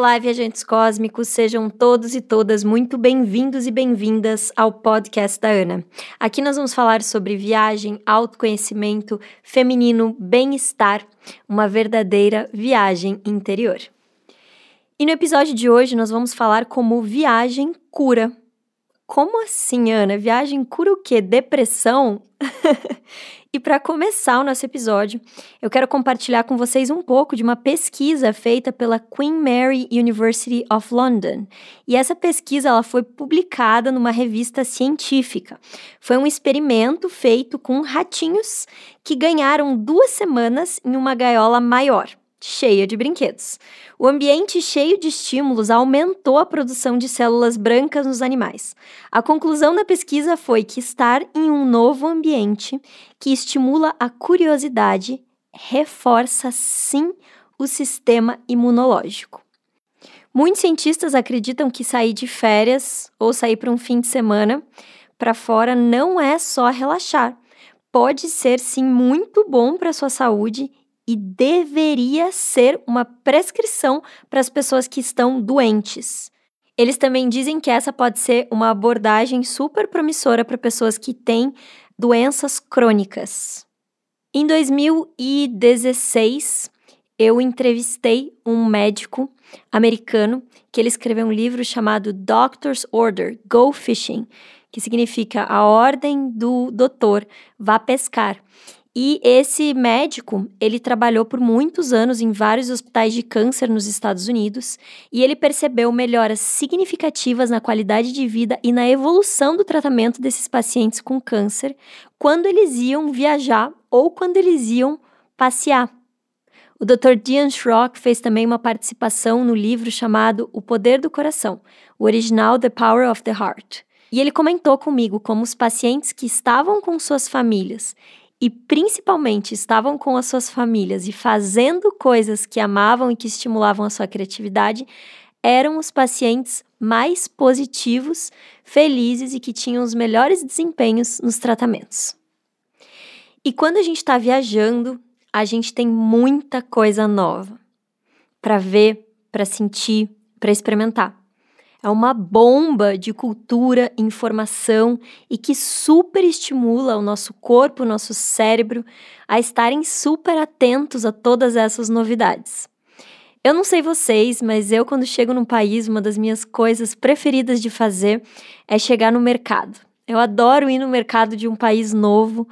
Olá, viajantes cósmicos, sejam todos e todas muito bem-vindos e bem-vindas ao podcast da Ana. Aqui nós vamos falar sobre viagem, autoconhecimento, feminino, bem-estar, uma verdadeira viagem interior. E no episódio de hoje nós vamos falar como viagem cura. Como assim, Ana? Viagem cura o quê? Depressão? E para começar o nosso episódio, eu quero compartilhar com vocês um pouco de uma pesquisa feita pela Queen Mary University of London. E essa pesquisa ela foi publicada numa revista científica. Foi um experimento feito com ratinhos que ganharam duas semanas em uma gaiola maior cheia de brinquedos. O ambiente cheio de estímulos aumentou a produção de células brancas nos animais. A conclusão da pesquisa foi que estar em um novo ambiente que estimula a curiosidade reforça sim o sistema imunológico. Muitos cientistas acreditam que sair de férias ou sair para um fim de semana para fora não é só relaxar. Pode ser sim muito bom para sua saúde e deveria ser uma prescrição para as pessoas que estão doentes. Eles também dizem que essa pode ser uma abordagem super promissora para pessoas que têm doenças crônicas. Em 2016, eu entrevistei um médico americano que ele escreveu um livro chamado Doctor's Order Go Fishing, que significa a ordem do doutor vá pescar. E esse médico, ele trabalhou por muitos anos em vários hospitais de câncer nos Estados Unidos e ele percebeu melhoras significativas na qualidade de vida e na evolução do tratamento desses pacientes com câncer quando eles iam viajar ou quando eles iam passear. O Dr. Dian Schrock fez também uma participação no livro chamado O Poder do Coração, o original The Power of the Heart. E ele comentou comigo como os pacientes que estavam com suas famílias e principalmente estavam com as suas famílias e fazendo coisas que amavam e que estimulavam a sua criatividade, eram os pacientes mais positivos, felizes e que tinham os melhores desempenhos nos tratamentos. E quando a gente está viajando, a gente tem muita coisa nova para ver, para sentir, para experimentar. É uma bomba de cultura, informação e que super estimula o nosso corpo, o nosso cérebro a estarem super atentos a todas essas novidades. Eu não sei vocês, mas eu, quando chego num país, uma das minhas coisas preferidas de fazer é chegar no mercado. Eu adoro ir no mercado de um país novo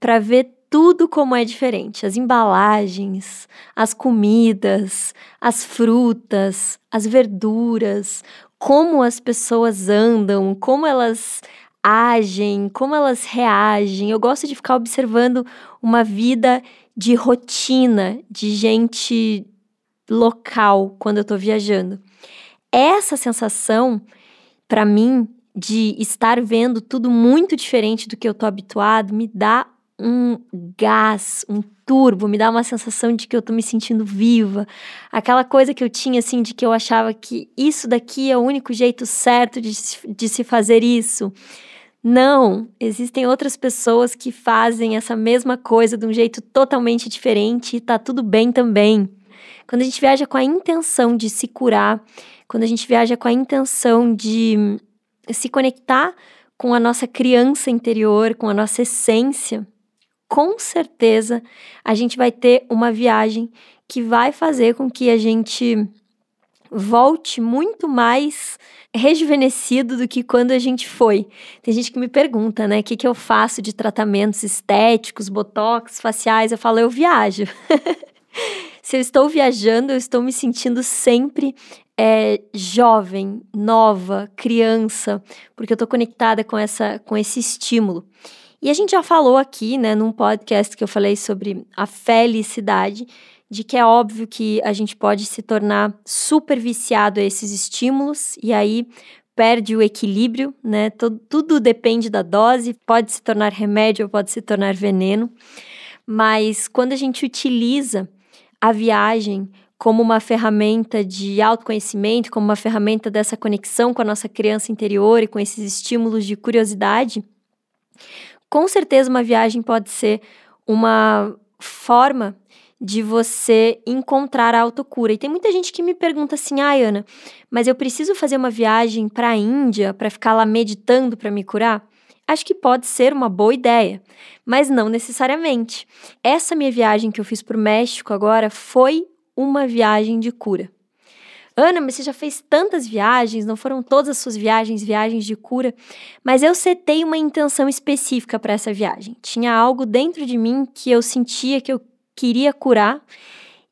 para ver tudo como é diferente. As embalagens, as comidas, as frutas, as verduras, como as pessoas andam, como elas agem, como elas reagem. Eu gosto de ficar observando uma vida de rotina, de gente local quando eu tô viajando. Essa sensação, para mim, de estar vendo tudo muito diferente do que eu tô habituado, me dá um gás, um turbo, me dá uma sensação de que eu tô me sentindo viva. Aquela coisa que eu tinha, assim, de que eu achava que isso daqui é o único jeito certo de, de se fazer isso. Não, existem outras pessoas que fazem essa mesma coisa de um jeito totalmente diferente e tá tudo bem também. Quando a gente viaja com a intenção de se curar, quando a gente viaja com a intenção de se conectar com a nossa criança interior, com a nossa essência, com certeza a gente vai ter uma viagem que vai fazer com que a gente volte muito mais rejuvenescido do que quando a gente foi. Tem gente que me pergunta, né, o que, que eu faço de tratamentos estéticos, botox, faciais. Eu falo, eu viajo. Se eu estou viajando, eu estou me sentindo sempre é, jovem, nova, criança, porque eu estou conectada com, essa, com esse estímulo. E a gente já falou aqui, né, num podcast que eu falei sobre a felicidade, de que é óbvio que a gente pode se tornar super viciado a esses estímulos e aí perde o equilíbrio, né? Tudo, tudo depende da dose, pode se tornar remédio ou pode se tornar veneno. Mas quando a gente utiliza a viagem como uma ferramenta de autoconhecimento, como uma ferramenta dessa conexão com a nossa criança interior e com esses estímulos de curiosidade, com certeza uma viagem pode ser uma forma de você encontrar a autocura. E tem muita gente que me pergunta assim: "Ai, ah, Ana, mas eu preciso fazer uma viagem para a Índia para ficar lá meditando para me curar?" Acho que pode ser uma boa ideia, mas não necessariamente. Essa minha viagem que eu fiz para o México agora foi uma viagem de cura. Ana, mas você já fez tantas viagens, não foram todas as suas viagens viagens de cura, mas eu setei uma intenção específica para essa viagem. Tinha algo dentro de mim que eu sentia que eu queria curar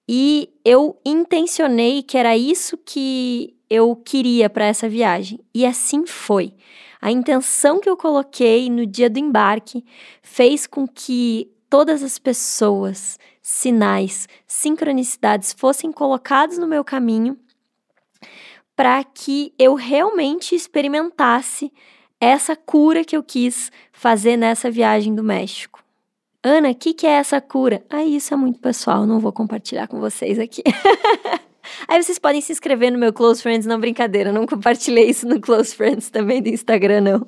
e eu intencionei que era isso que eu queria para essa viagem. E assim foi. A intenção que eu coloquei no dia do embarque fez com que todas as pessoas, sinais, sincronicidades fossem colocados no meu caminho para que eu realmente experimentasse essa cura que eu quis fazer nessa viagem do México. Ana, o que, que é essa cura? Ah, isso é muito pessoal, não vou compartilhar com vocês aqui. Aí vocês podem se inscrever no meu Close Friends, não brincadeira, não compartilhei isso no Close Friends também do Instagram, não.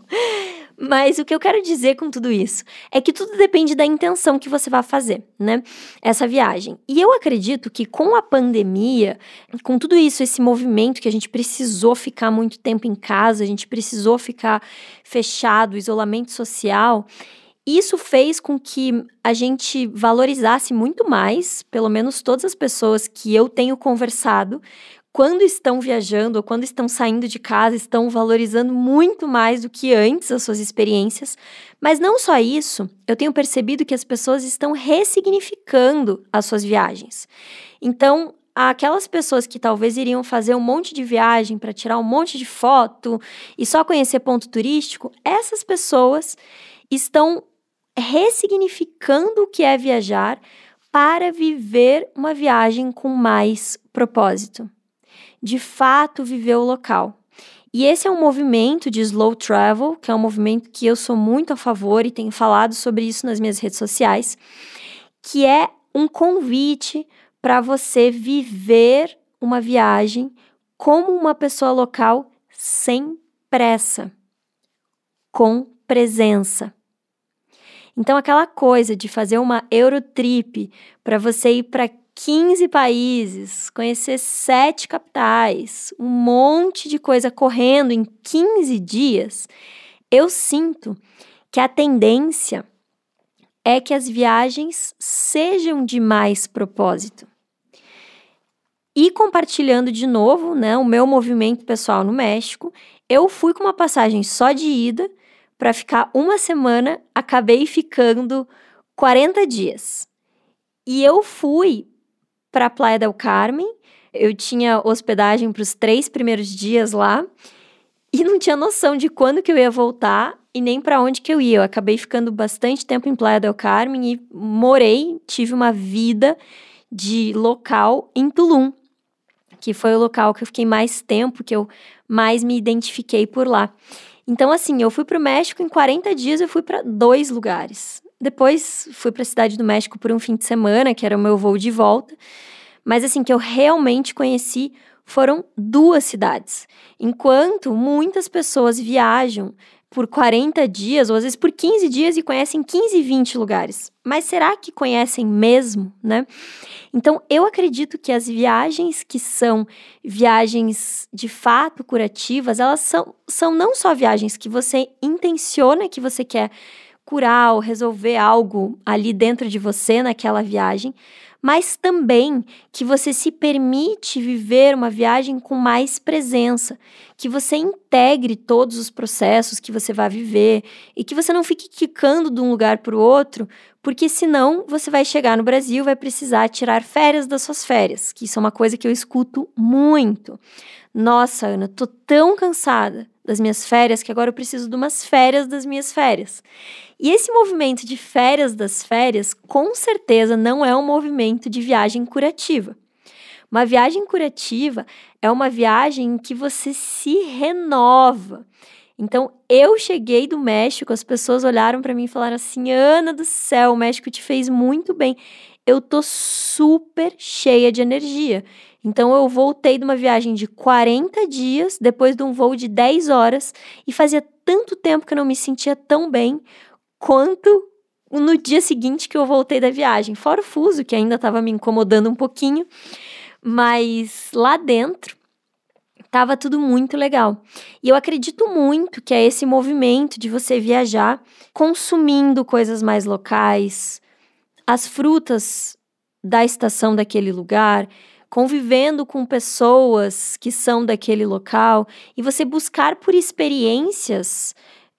Mas o que eu quero dizer com tudo isso é que tudo depende da intenção que você vai fazer, né? Essa viagem. E eu acredito que com a pandemia, com tudo isso, esse movimento que a gente precisou ficar muito tempo em casa, a gente precisou ficar fechado, isolamento social, isso fez com que a gente valorizasse muito mais, pelo menos todas as pessoas que eu tenho conversado, quando estão viajando ou quando estão saindo de casa, estão valorizando muito mais do que antes as suas experiências. Mas não só isso, eu tenho percebido que as pessoas estão ressignificando as suas viagens. Então, aquelas pessoas que talvez iriam fazer um monte de viagem para tirar um monte de foto e só conhecer ponto turístico, essas pessoas estão ressignificando o que é viajar para viver uma viagem com mais propósito de fato viver o local. E esse é um movimento de slow travel, que é um movimento que eu sou muito a favor e tenho falado sobre isso nas minhas redes sociais, que é um convite para você viver uma viagem como uma pessoa local sem pressa, com presença. Então, aquela coisa de fazer uma Eurotrip para você ir para 15 países, conhecer sete capitais, um monte de coisa correndo em 15 dias, eu sinto que a tendência é que as viagens sejam de mais propósito. E compartilhando de novo, né, o meu movimento pessoal no México, eu fui com uma passagem só de ida para ficar uma semana, acabei ficando 40 dias. E eu fui para a Praia del Carmen. Eu tinha hospedagem para os três primeiros dias lá e não tinha noção de quando que eu ia voltar e nem para onde que eu ia. Eu acabei ficando bastante tempo em Playa del Carmen e morei, tive uma vida de local em Tulum, que foi o local que eu fiquei mais tempo, que eu mais me identifiquei por lá. Então, assim, eu fui para o México em 40 dias, eu fui para dois lugares. Depois fui para a cidade do México por um fim de semana, que era o meu voo de volta. Mas assim, que eu realmente conheci foram duas cidades. Enquanto muitas pessoas viajam por 40 dias, ou às vezes por 15 dias e conhecem 15, 20 lugares. Mas será que conhecem mesmo, né? Então, eu acredito que as viagens que são viagens de fato curativas, elas são, são não só viagens que você intenciona que você quer curar ou resolver algo ali dentro de você naquela viagem, mas também que você se permite viver uma viagem com mais presença, que você integre todos os processos que você vai viver e que você não fique quicando de um lugar para o outro, porque senão você vai chegar no Brasil, vai precisar tirar férias das suas férias, que isso é uma coisa que eu escuto muito. Nossa, Ana, tô tão cansada das minhas férias que agora eu preciso de umas férias das minhas férias. E esse movimento de férias das férias, com certeza, não é um movimento de viagem curativa. Uma viagem curativa é uma viagem em que você se renova. Então, eu cheguei do México, as pessoas olharam para mim e falaram assim: Ana do céu, o México te fez muito bem. Eu tô super cheia de energia. Então, eu voltei de uma viagem de 40 dias, depois de um voo de 10 horas, e fazia tanto tempo que eu não me sentia tão bem quanto no dia seguinte que eu voltei da viagem. Fora o fuso, que ainda estava me incomodando um pouquinho. Mas lá dentro Tava tudo muito legal. E eu acredito muito que é esse movimento de você viajar consumindo coisas mais locais, as frutas da estação daquele lugar, convivendo com pessoas que são daquele local e você buscar por experiências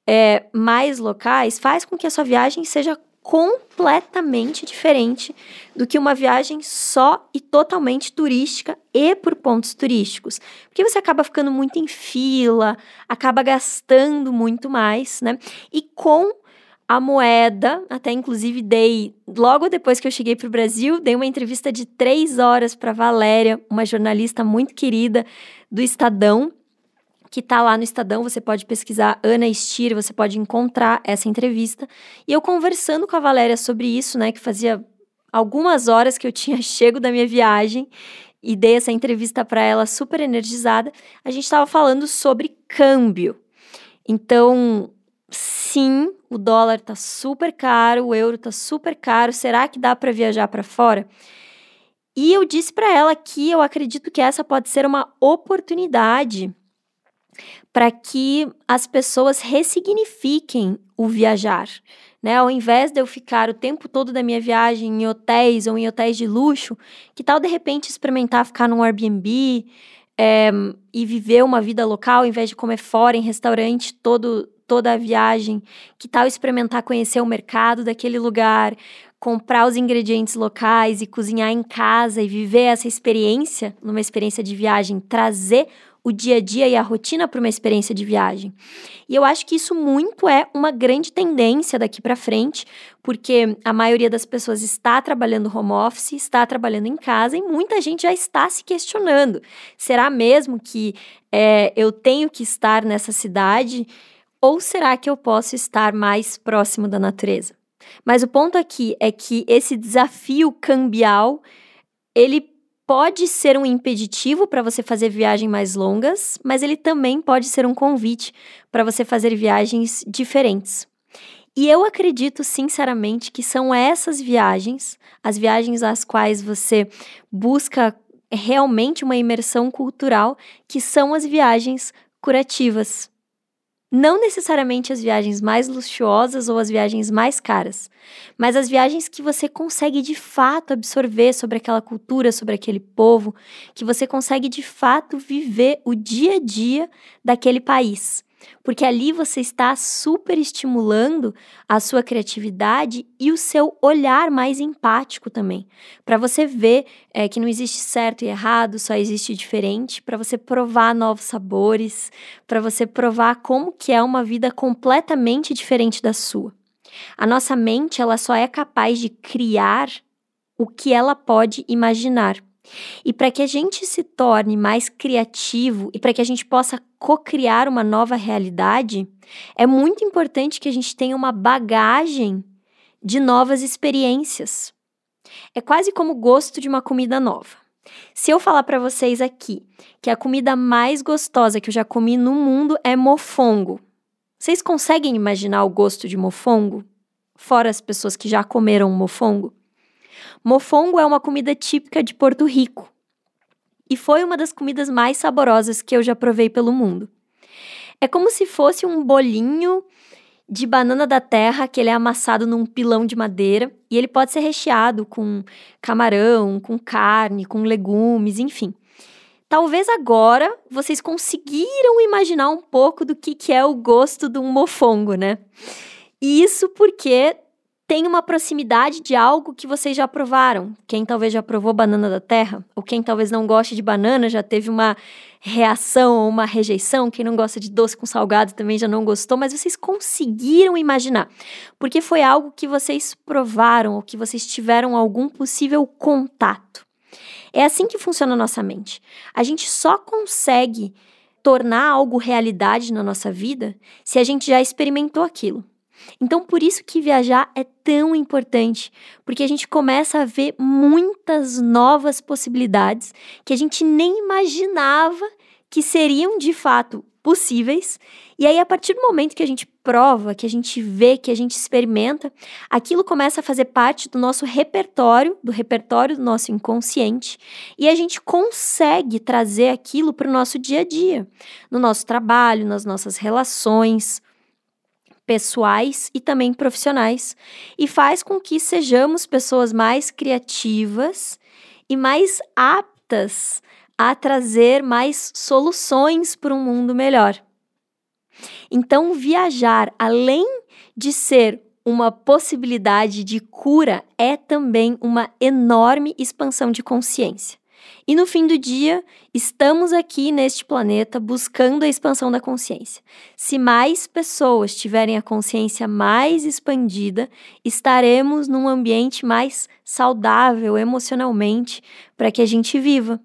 é, mais locais faz com que a sua viagem seja completamente diferente do que uma viagem só e totalmente turística e por pontos turísticos. Porque você acaba ficando muito em fila, acaba gastando muito mais, né? E com a moeda, até inclusive dei, logo depois que eu cheguei para o Brasil, dei uma entrevista de três horas para Valéria, uma jornalista muito querida do Estadão, que está lá no Estadão, você pode pesquisar Ana Stier, você pode encontrar essa entrevista. E eu conversando com a Valéria sobre isso, né, que fazia algumas horas que eu tinha chego da minha viagem e dei essa entrevista para ela super energizada, a gente estava falando sobre câmbio. Então, sim, o dólar tá super caro, o euro tá super caro. Será que dá para viajar para fora? E eu disse para ela que eu acredito que essa pode ser uma oportunidade para que as pessoas ressignifiquem o viajar. Né? Ao invés de eu ficar o tempo todo da minha viagem em hotéis ou em hotéis de luxo, que tal de repente experimentar ficar num Airbnb é, e viver uma vida local, ao invés de comer fora em restaurante todo, toda a viagem? Que tal experimentar conhecer o mercado daquele lugar, comprar os ingredientes locais e cozinhar em casa e viver essa experiência, numa experiência de viagem, trazer o dia a dia e a rotina para uma experiência de viagem. E eu acho que isso muito é uma grande tendência daqui para frente, porque a maioria das pessoas está trabalhando home office, está trabalhando em casa e muita gente já está se questionando: será mesmo que é, eu tenho que estar nessa cidade? Ou será que eu posso estar mais próximo da natureza? Mas o ponto aqui é que esse desafio cambial ele pode ser um impeditivo para você fazer viagens mais longas, mas ele também pode ser um convite para você fazer viagens diferentes. E eu acredito sinceramente que são essas viagens, as viagens às quais você busca realmente uma imersão cultural, que são as viagens curativas. Não necessariamente as viagens mais luxuosas ou as viagens mais caras, mas as viagens que você consegue de fato absorver sobre aquela cultura, sobre aquele povo, que você consegue de fato viver o dia a dia daquele país porque ali você está super estimulando a sua criatividade e o seu olhar mais empático também, para você ver é, que não existe certo e errado, só existe diferente, para você provar novos sabores, para você provar como que é uma vida completamente diferente da sua. A nossa mente ela só é capaz de criar o que ela pode imaginar. E para que a gente se torne mais criativo e para que a gente possa co-criar uma nova realidade, é muito importante que a gente tenha uma bagagem de novas experiências. É quase como o gosto de uma comida nova. Se eu falar para vocês aqui que a comida mais gostosa que eu já comi no mundo é mofongo, vocês conseguem imaginar o gosto de mofongo? Fora as pessoas que já comeram mofongo? Mofongo é uma comida típica de Porto Rico e foi uma das comidas mais saborosas que eu já provei pelo mundo. É como se fosse um bolinho de banana da terra que ele é amassado num pilão de madeira e ele pode ser recheado com camarão, com carne, com legumes, enfim. Talvez agora vocês conseguiram imaginar um pouco do que, que é o gosto de um mofongo, né? E isso porque tem uma proximidade de algo que vocês já provaram. Quem talvez já provou banana da terra, ou quem talvez não goste de banana já teve uma reação ou uma rejeição. Quem não gosta de doce com salgado também já não gostou, mas vocês conseguiram imaginar, porque foi algo que vocês provaram ou que vocês tiveram algum possível contato. É assim que funciona a nossa mente. A gente só consegue tornar algo realidade na nossa vida se a gente já experimentou aquilo. Então, por isso que viajar é tão importante, porque a gente começa a ver muitas novas possibilidades que a gente nem imaginava que seriam de fato possíveis. E aí, a partir do momento que a gente prova, que a gente vê, que a gente experimenta, aquilo começa a fazer parte do nosso repertório, do repertório do nosso inconsciente, e a gente consegue trazer aquilo para o nosso dia a dia, no nosso trabalho, nas nossas relações pessoais e também profissionais, e faz com que sejamos pessoas mais criativas e mais aptas a trazer mais soluções para um mundo melhor. Então, viajar, além de ser uma possibilidade de cura, é também uma enorme expansão de consciência. E no fim do dia, estamos aqui neste planeta buscando a expansão da consciência. Se mais pessoas tiverem a consciência mais expandida, estaremos num ambiente mais saudável emocionalmente para que a gente viva.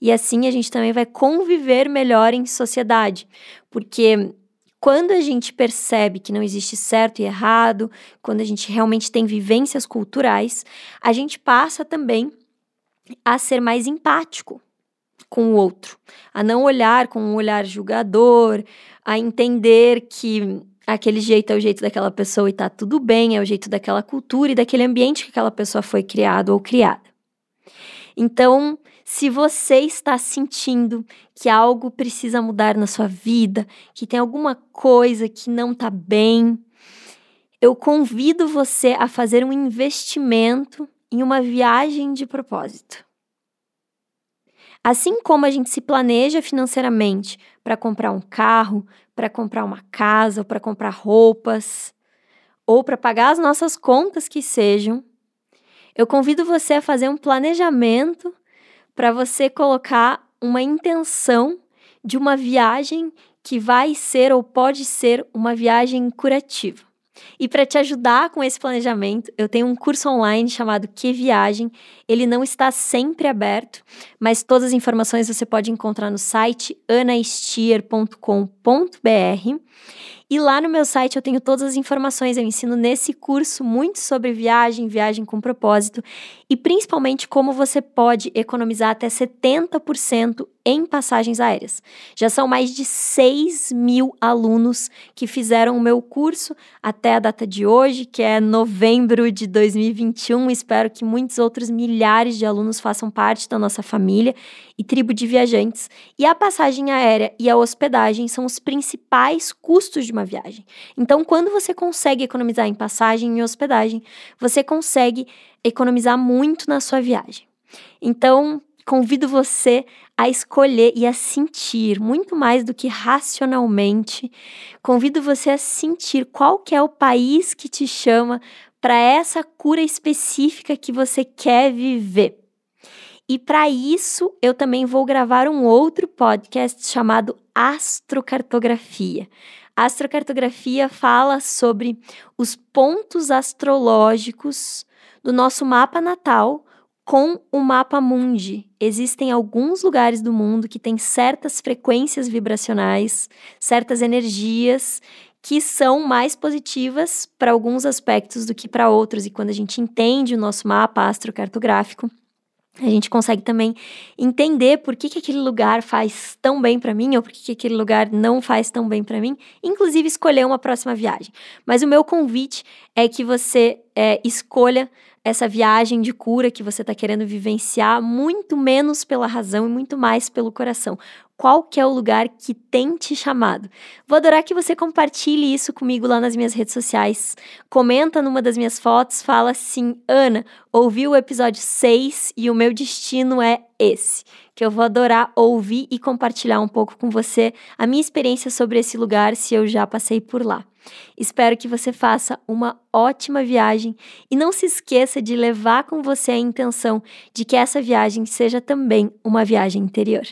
E assim a gente também vai conviver melhor em sociedade, porque quando a gente percebe que não existe certo e errado, quando a gente realmente tem vivências culturais, a gente passa também a ser mais empático com o outro, a não olhar com um olhar julgador, a entender que aquele jeito é o jeito daquela pessoa e tá tudo bem, é o jeito daquela cultura e daquele ambiente que aquela pessoa foi criado ou criada. Então, se você está sentindo que algo precisa mudar na sua vida, que tem alguma coisa que não tá bem, eu convido você a fazer um investimento em uma viagem de propósito. Assim como a gente se planeja financeiramente para comprar um carro, para comprar uma casa, ou para comprar roupas, ou para pagar as nossas contas que sejam, eu convido você a fazer um planejamento para você colocar uma intenção de uma viagem que vai ser ou pode ser uma viagem curativa. E para te ajudar com esse planejamento, eu tenho um curso online chamado Que Viagem. Ele não está sempre aberto, mas todas as informações você pode encontrar no site anastier.com.br. E lá no meu site eu tenho todas as informações. Eu ensino nesse curso muito sobre viagem, viagem com propósito e principalmente como você pode economizar até 70% em passagens aéreas. Já são mais de 6 mil alunos que fizeram o meu curso até a data de hoje, que é novembro de 2021. Espero que muitos outros milhares de alunos façam parte da nossa família e tribo de viajantes. E a passagem aérea e a hospedagem são os principais custos de uma viagem. Então, quando você consegue economizar em passagem e hospedagem, você consegue economizar muito na sua viagem. Então, convido você a escolher e a sentir muito mais do que racionalmente. Convido você a sentir qual que é o país que te chama para essa cura específica que você quer viver. E para isso, eu também vou gravar um outro podcast chamado Astrocartografia. Astrocartografia fala sobre os pontos astrológicos do nosso mapa natal com o mapa mundi. Existem alguns lugares do mundo que têm certas frequências vibracionais, certas energias que são mais positivas para alguns aspectos do que para outros. E quando a gente entende o nosso mapa astrocartográfico, a gente consegue também entender por que, que aquele lugar faz tão bem para mim ou por que, que aquele lugar não faz tão bem para mim, inclusive escolher uma próxima viagem. Mas o meu convite é que você é, escolha essa viagem de cura que você está querendo vivenciar, muito menos pela razão e muito mais pelo coração. Qual que é o lugar que tem te chamado? Vou adorar que você compartilhe isso comigo lá nas minhas redes sociais. Comenta numa das minhas fotos, fala assim: Ana, ouvi o episódio 6 e o meu destino é esse. Que eu vou adorar ouvir e compartilhar um pouco com você a minha experiência sobre esse lugar, se eu já passei por lá. Espero que você faça uma ótima viagem e não se esqueça de levar com você a intenção de que essa viagem seja também uma viagem interior.